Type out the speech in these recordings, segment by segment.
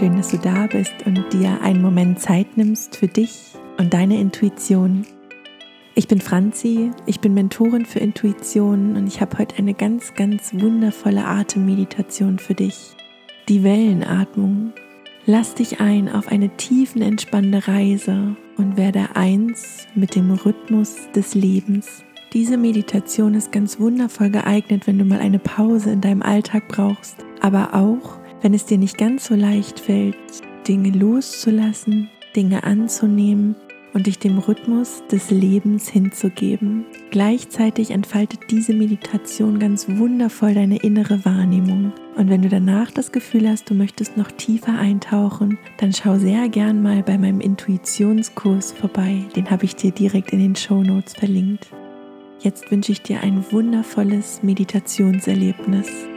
Schön, dass du da bist und dir einen Moment Zeit nimmst für dich und deine Intuition. Ich bin Franzi, ich bin Mentorin für Intuition und ich habe heute eine ganz, ganz wundervolle Atemmeditation für dich. Die Wellenatmung. Lass dich ein auf eine tiefenentspannende Reise und werde eins mit dem Rhythmus des Lebens. Diese Meditation ist ganz wundervoll geeignet, wenn du mal eine Pause in deinem Alltag brauchst, aber auch, wenn es dir nicht ganz so leicht fällt, Dinge loszulassen, Dinge anzunehmen und dich dem Rhythmus des Lebens hinzugeben. Gleichzeitig entfaltet diese Meditation ganz wundervoll deine innere Wahrnehmung. Und wenn du danach das Gefühl hast, du möchtest noch tiefer eintauchen, dann schau sehr gern mal bei meinem Intuitionskurs vorbei. Den habe ich dir direkt in den Show Notes verlinkt. Jetzt wünsche ich dir ein wundervolles Meditationserlebnis.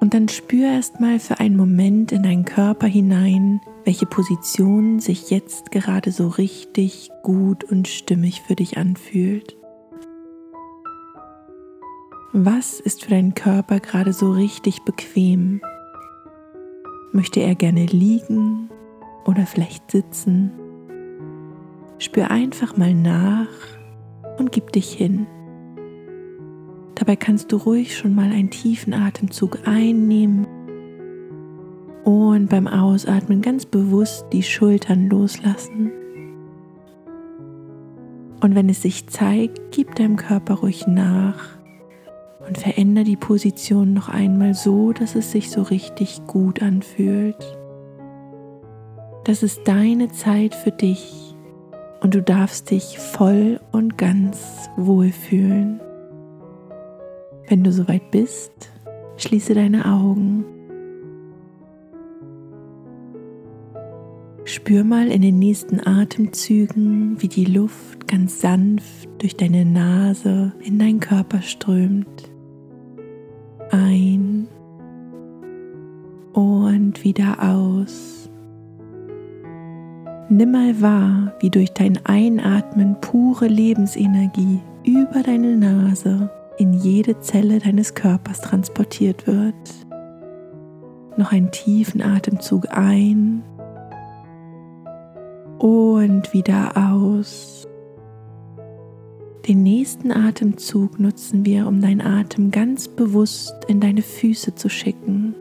Und dann spür erst mal für einen Moment in deinen Körper hinein, welche Position sich jetzt gerade so richtig gut und stimmig für dich anfühlt. Was ist für deinen Körper gerade so richtig bequem? Möchte er gerne liegen oder vielleicht sitzen? Spür einfach mal nach und gib dich hin. Dabei kannst du ruhig schon mal einen tiefen Atemzug einnehmen und beim Ausatmen ganz bewusst die Schultern loslassen. Und wenn es sich zeigt, gib deinem Körper ruhig nach und verändere die Position noch einmal so, dass es sich so richtig gut anfühlt. Das ist deine Zeit für dich und du darfst dich voll und ganz wohlfühlen. Wenn du soweit bist, schließe deine Augen. Spür mal in den nächsten Atemzügen, wie die Luft ganz sanft durch deine Nase in deinen Körper strömt. Ein und wieder aus. Nimm mal wahr, wie durch dein Einatmen pure Lebensenergie über deine Nase in jede Zelle deines Körpers transportiert wird. Noch einen tiefen Atemzug ein und wieder aus. Den nächsten Atemzug nutzen wir, um deinen Atem ganz bewusst in deine Füße zu schicken.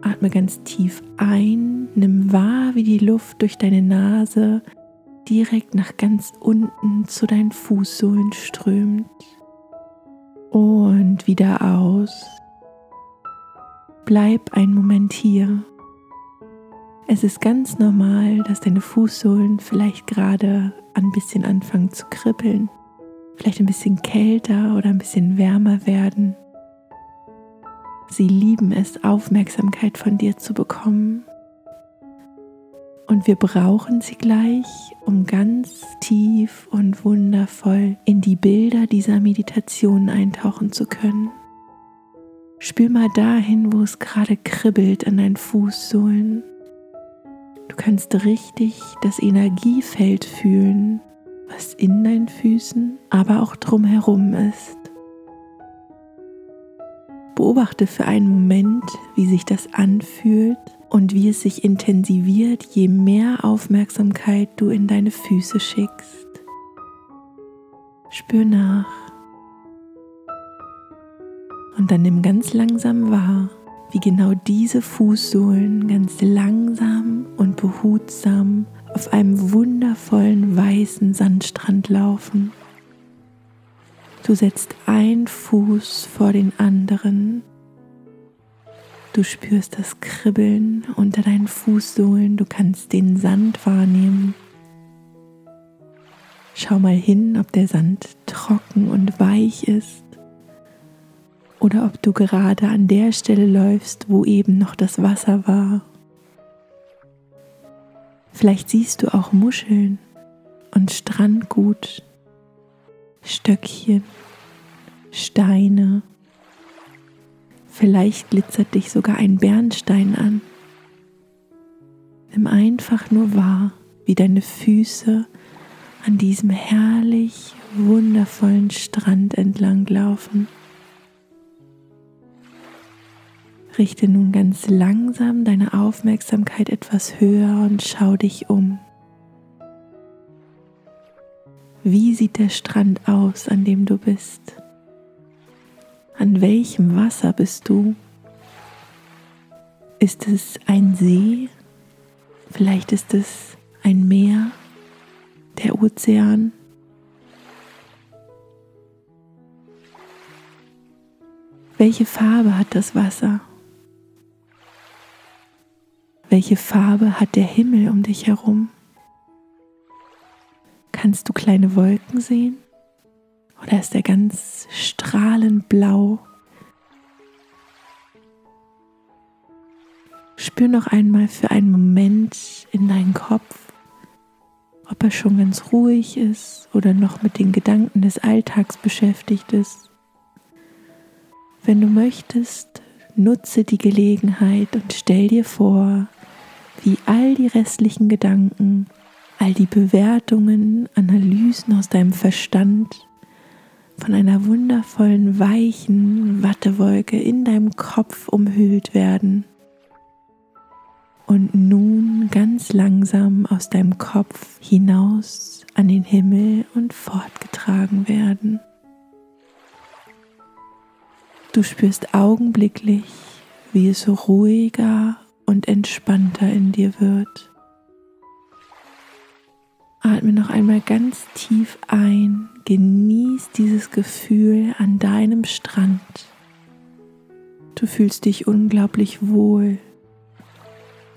Atme ganz tief ein, nimm wahr, wie die Luft durch deine Nase direkt nach ganz unten zu deinen Fußsohlen strömt und wieder aus. Bleib einen Moment hier. Es ist ganz normal, dass deine Fußsohlen vielleicht gerade ein bisschen anfangen zu kribbeln, vielleicht ein bisschen kälter oder ein bisschen wärmer werden. Sie lieben es, Aufmerksamkeit von dir zu bekommen. Und wir brauchen sie gleich, um ganz tief und wundervoll in die Bilder dieser Meditation eintauchen zu können. Spür mal dahin, wo es gerade kribbelt an deinen Fußsohlen. Du kannst richtig das Energiefeld fühlen, was in deinen Füßen, aber auch drumherum ist. Beobachte für einen Moment, wie sich das anfühlt und wie es sich intensiviert, je mehr Aufmerksamkeit du in deine Füße schickst. Spür nach. Und dann nimm ganz langsam wahr, wie genau diese Fußsohlen ganz langsam und behutsam auf einem wundervollen weißen Sandstrand laufen. Du setzt ein Fuß vor den anderen Du spürst das Kribbeln unter deinen Fußsohlen, du kannst den Sand wahrnehmen. Schau mal hin, ob der Sand trocken und weich ist oder ob du gerade an der Stelle läufst, wo eben noch das Wasser war. Vielleicht siehst du auch Muscheln und Strandgut, Stöckchen, Steine Vielleicht glitzert dich sogar ein Bernstein an. Nimm einfach nur wahr. wie deine Füße an diesem herrlich wundervollen Strand entlang laufen. Richte nun ganz langsam deine Aufmerksamkeit etwas höher und schau dich um. Wie sieht der Strand aus, an dem du bist? An welchem Wasser bist du? Ist es ein See? Vielleicht ist es ein Meer, der Ozean. Welche Farbe hat das Wasser? Welche Farbe hat der Himmel um dich herum? Kannst du kleine Wolken sehen? Oder ist er ganz strahlend blau? Spür noch einmal für einen Moment in deinen Kopf, ob er schon ganz ruhig ist oder noch mit den Gedanken des Alltags beschäftigt ist. Wenn du möchtest, nutze die Gelegenheit und stell dir vor, wie all die restlichen Gedanken, all die Bewertungen, Analysen aus deinem Verstand von einer wundervollen, weichen Wattewolke in deinem Kopf umhüllt werden und nun ganz langsam aus deinem Kopf hinaus an den Himmel und fortgetragen werden. Du spürst augenblicklich, wie es ruhiger und entspannter in dir wird. Atme noch einmal ganz tief ein, genieß dieses Gefühl an deinem Strand. Du fühlst dich unglaublich wohl,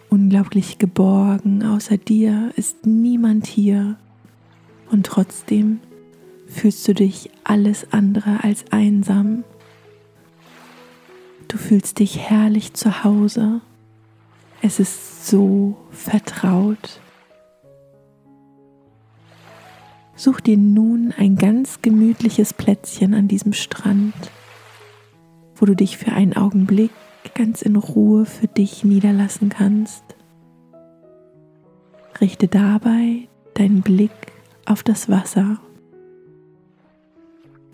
unglaublich geborgen. Außer dir ist niemand hier und trotzdem fühlst du dich alles andere als einsam. Du fühlst dich herrlich zu Hause es ist so vertraut. Such dir nun ein ganz gemütliches Plätzchen an diesem Strand, wo du dich für einen Augenblick ganz in Ruhe für dich niederlassen kannst. Richte dabei deinen Blick auf das Wasser.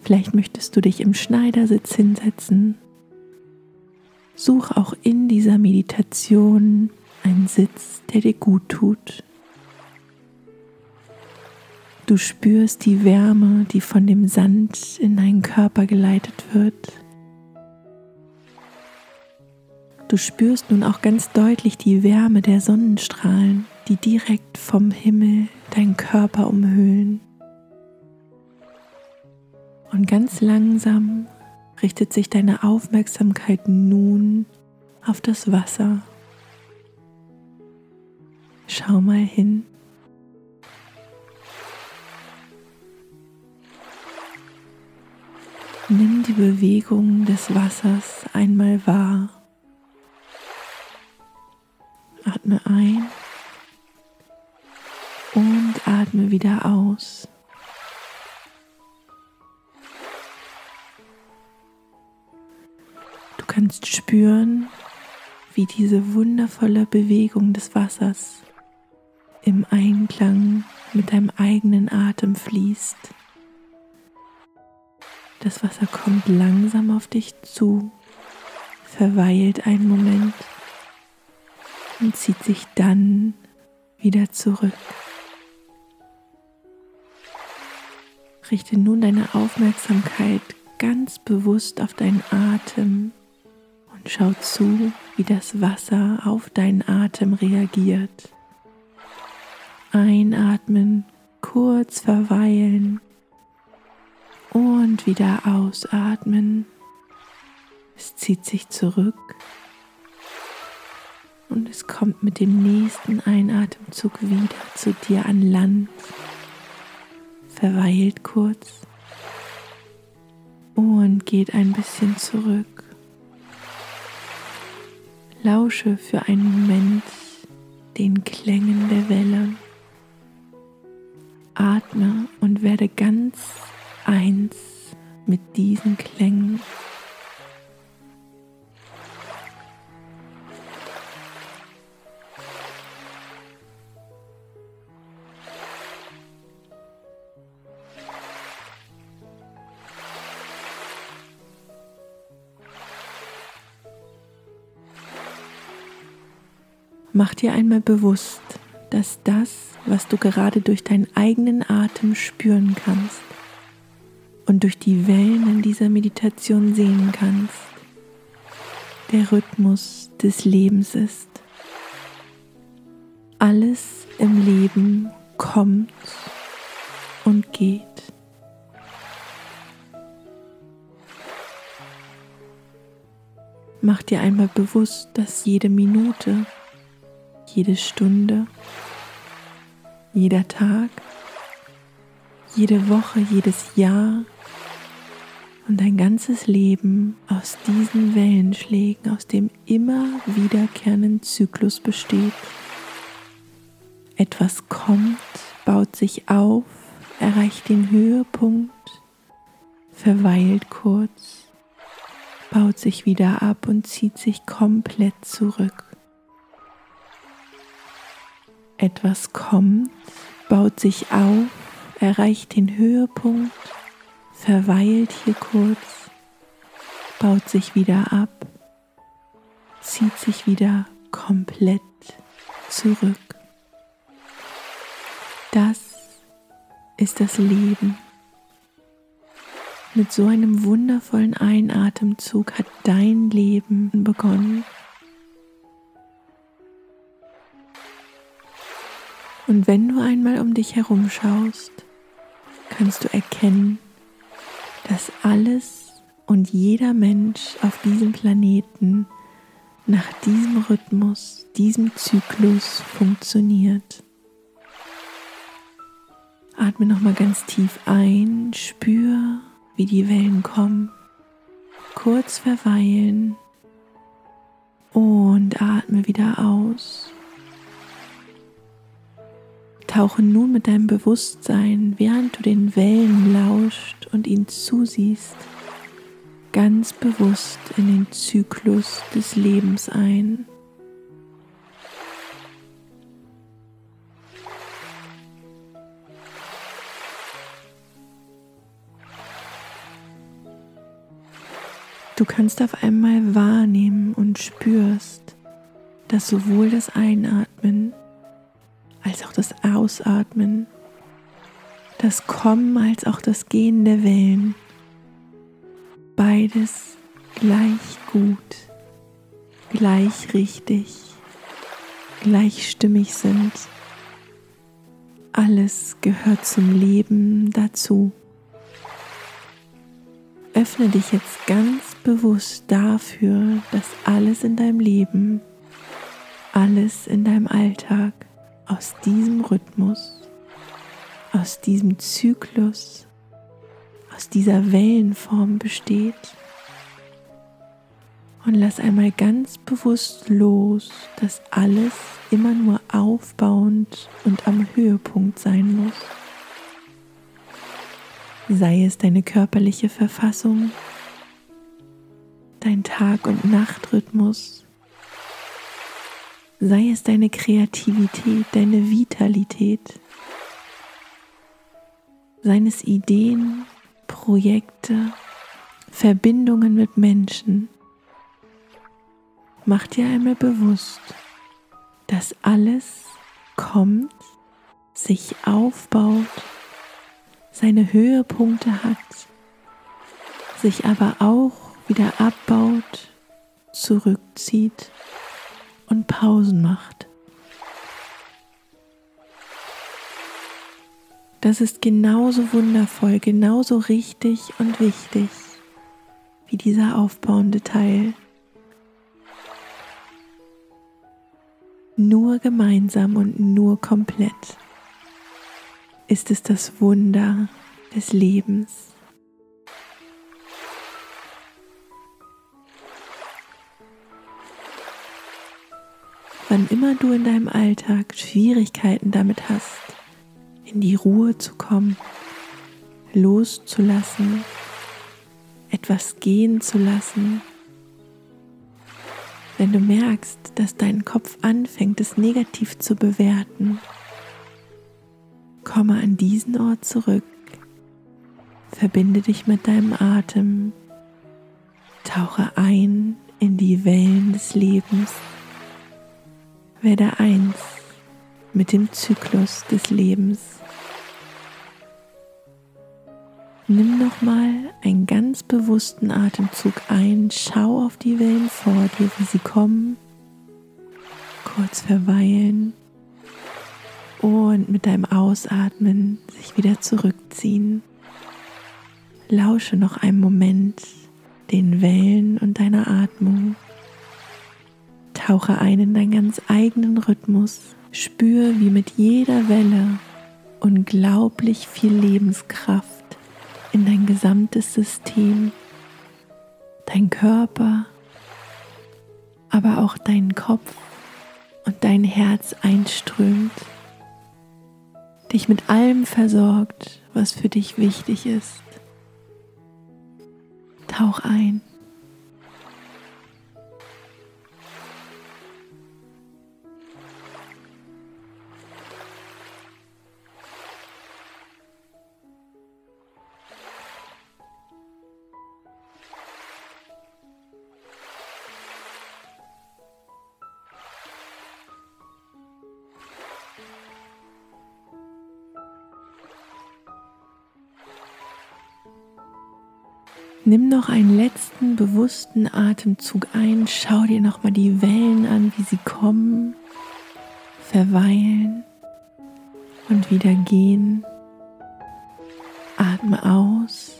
Vielleicht möchtest du dich im Schneidersitz hinsetzen Such auch in dieser Meditation einen Sitz, der dir gut tut. Du spürst die Wärme, die von dem Sand in deinen Körper geleitet wird. Du spürst nun auch ganz deutlich die Wärme der Sonnenstrahlen, die direkt vom Himmel deinen Körper umhüllen. Und ganz langsam richtet sich deine Aufmerksamkeit nun auf das Wasser. Schau mal hin. Nimm die Bewegung des Wassers einmal wahr. Atme ein und atme wieder aus. kannst spüren, wie diese wundervolle Bewegung des Wassers im Einklang mit deinem eigenen Atem fließt. Das Wasser kommt langsam auf dich zu, verweilt einen Moment und zieht sich dann wieder zurück. Richte nun deine Aufmerksamkeit ganz bewusst auf deinen Atem und schau zu, wie das Wasser auf deinen Atem reagiert. Einatmen, kurz verweilen und wieder ausatmen. Es zieht sich zurück und es kommt mit dem nächsten Einatemzug wieder zu dir an Land. Verweilt kurz und geht ein bisschen zurück. Lausche für einen Moment den Klängen der Welle. Atme und werde ganz eins mit diesen Klängen. Mach dir einmal bewusst, dass das, was du gerade durch deinen eigenen Atem spüren kannst, und durch die Wellen in dieser Meditation sehen kannst, der Rhythmus des Lebens ist. Alles im Leben kommt und geht. Mach dir einmal bewusst, dass jede Minute, jede Stunde, jeder Tag, jede Woche, jedes Jahr und dein ganzes Leben aus diesen Wellenschlägen, aus dem immer wiederkehrenden Zyklus besteht. Etwas kommt, baut sich auf, erreicht den Höhepunkt, verweilt kurz, baut sich wieder ab und zieht sich komplett zurück. Etwas kommt, baut sich auf, erreicht den Höhepunkt, verweilt hier kurz, baut sich wieder ab, zieht sich wieder komplett zurück. Das ist das Leben. Mit so einem wundervollen Einatemzug hat dein Leben begonnen. Und wenn du einmal um dich herum schaust, kannst du erkennen, dass alles und jeder Mensch auf diesem Planeten nach diesem Rhythmus, diesem Zyklus funktioniert. Atme nochmal ganz tief ein, spür, wie die Wellen kommen. Kurz verweilen und atme wieder aus. Tauche nun mit deinem Bewusstsein, während du den Wellen lauscht und ihnen zusiehst, ganz bewusst in den Zyklus des Lebens ein. Du kannst auf einmal wahrnehmen und spürst, dass sowohl das Einatmen als auch das Ausatmen, das Kommen als auch das Gehen der Wellen, beides gleich gut, gleich richtig, gleich stimmig sind. Alles gehört zum Leben dazu. Öffne dich jetzt ganz bewusst dafür, dass alles in deinem Leben, alles in deinem Alltag aus diesem Rhythmus, aus diesem Zyklus, aus dieser Wellenform besteht. Und lass einmal ganz bewusst los, dass alles immer nur aufbauend und am Höhepunkt sein muss sei es deine körperliche Verfassung, dein Tag- und Nachtrhythmus, sei es deine Kreativität, deine Vitalität, seien es Ideen, Projekte, Verbindungen mit Menschen. Mach dir einmal bewusst, dass alles kommt, sich aufbaut seine Höhepunkte hat, sich aber auch wieder abbaut, zurückzieht und Pausen macht. Das ist genauso wundervoll, genauso richtig und wichtig wie dieser aufbauende Teil. Nur gemeinsam und nur komplett ist es das Wunder des Lebens. Wann immer du in deinem Alltag Schwierigkeiten damit hast, in die Ruhe zu kommen, loszulassen, etwas gehen zu lassen, wenn du merkst, dass dein Kopf anfängt, es negativ zu bewerten, Komme an diesen Ort zurück. Verbinde dich mit deinem Atem. Tauche ein in die Wellen des Lebens. Werde eins mit dem Zyklus des Lebens. Nimm nochmal einen ganz bewussten Atemzug ein, schau auf die Wellen vor dir, wie sie kommen, kurz verweilen und mit deinem Ausatmen sich wieder zurückziehen. Lausche noch einen Moment den Wellen und deiner Atmung. Tauche ein in deinen ganz eigenen Rhythmus. Spür, wie mit jeder Welle unglaublich viel Lebenskraft in dein gesamtes System, dein Körper, aber auch deinen Kopf und dein Herz einströmt, dich mit allem versorgt, was für dich wichtig ist. Tauch ein. Nimm noch einen letzten bewussten Atemzug ein. Schau dir nochmal die Wellen an, wie sie kommen, verweilen und wieder gehen. Atme aus.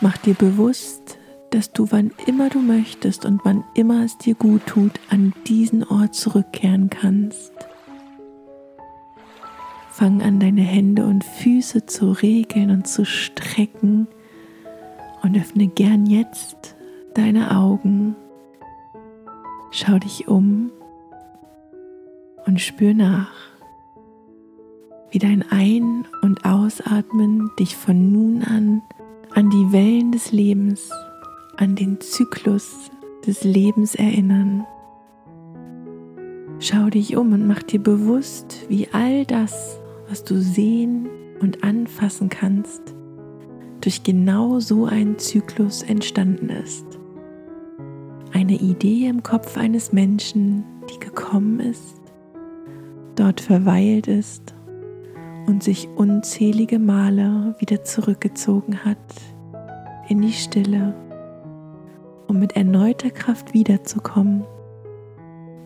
Mach dir bewusst, dass du wann immer du möchtest und wann immer es dir gut tut, an diesen Ort zurückkehren kannst. Fang an, deine Hände und Füße zu regeln und zu strecken und öffne gern jetzt deine Augen. Schau dich um und spür nach, wie dein Ein- und Ausatmen dich von nun an an die Wellen des Lebens, an den Zyklus des Lebens erinnern. Schau dich um und mach dir bewusst, wie all das, was du sehen und anfassen kannst, durch genau so einen Zyklus entstanden ist. Eine Idee im Kopf eines Menschen, die gekommen ist, dort verweilt ist und sich unzählige Male wieder zurückgezogen hat in die Stille, um mit erneuter Kraft wiederzukommen,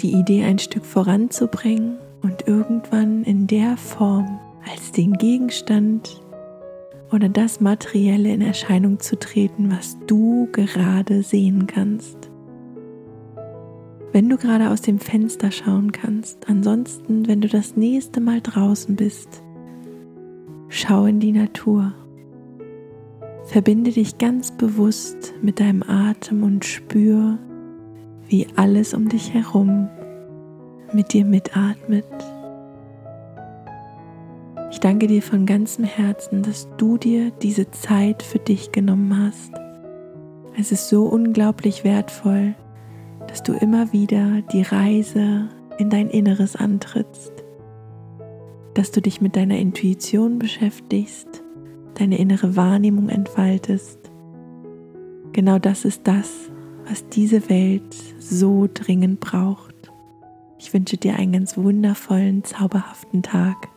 die Idee ein Stück voranzubringen und irgendwann in der Form als den Gegenstand oder das Materielle in Erscheinung zu treten, was du gerade sehen kannst. Wenn du gerade aus dem Fenster schauen kannst, ansonsten, wenn du das nächste Mal draußen bist, schau in die Natur. Verbinde dich ganz bewusst mit deinem Atem und spür, wie alles um dich herum mit dir mitatmet. Ich danke dir von ganzem Herzen, dass du dir diese Zeit für dich genommen hast. Es ist so unglaublich wertvoll, dass du immer wieder die Reise in dein Inneres antrittst, dass du dich mit deiner Intuition beschäftigst, deine innere Wahrnehmung entfaltest. Genau das ist das, was diese Welt so dringend braucht. Ich wünsche dir einen ganz wundervollen, zauberhaften Tag.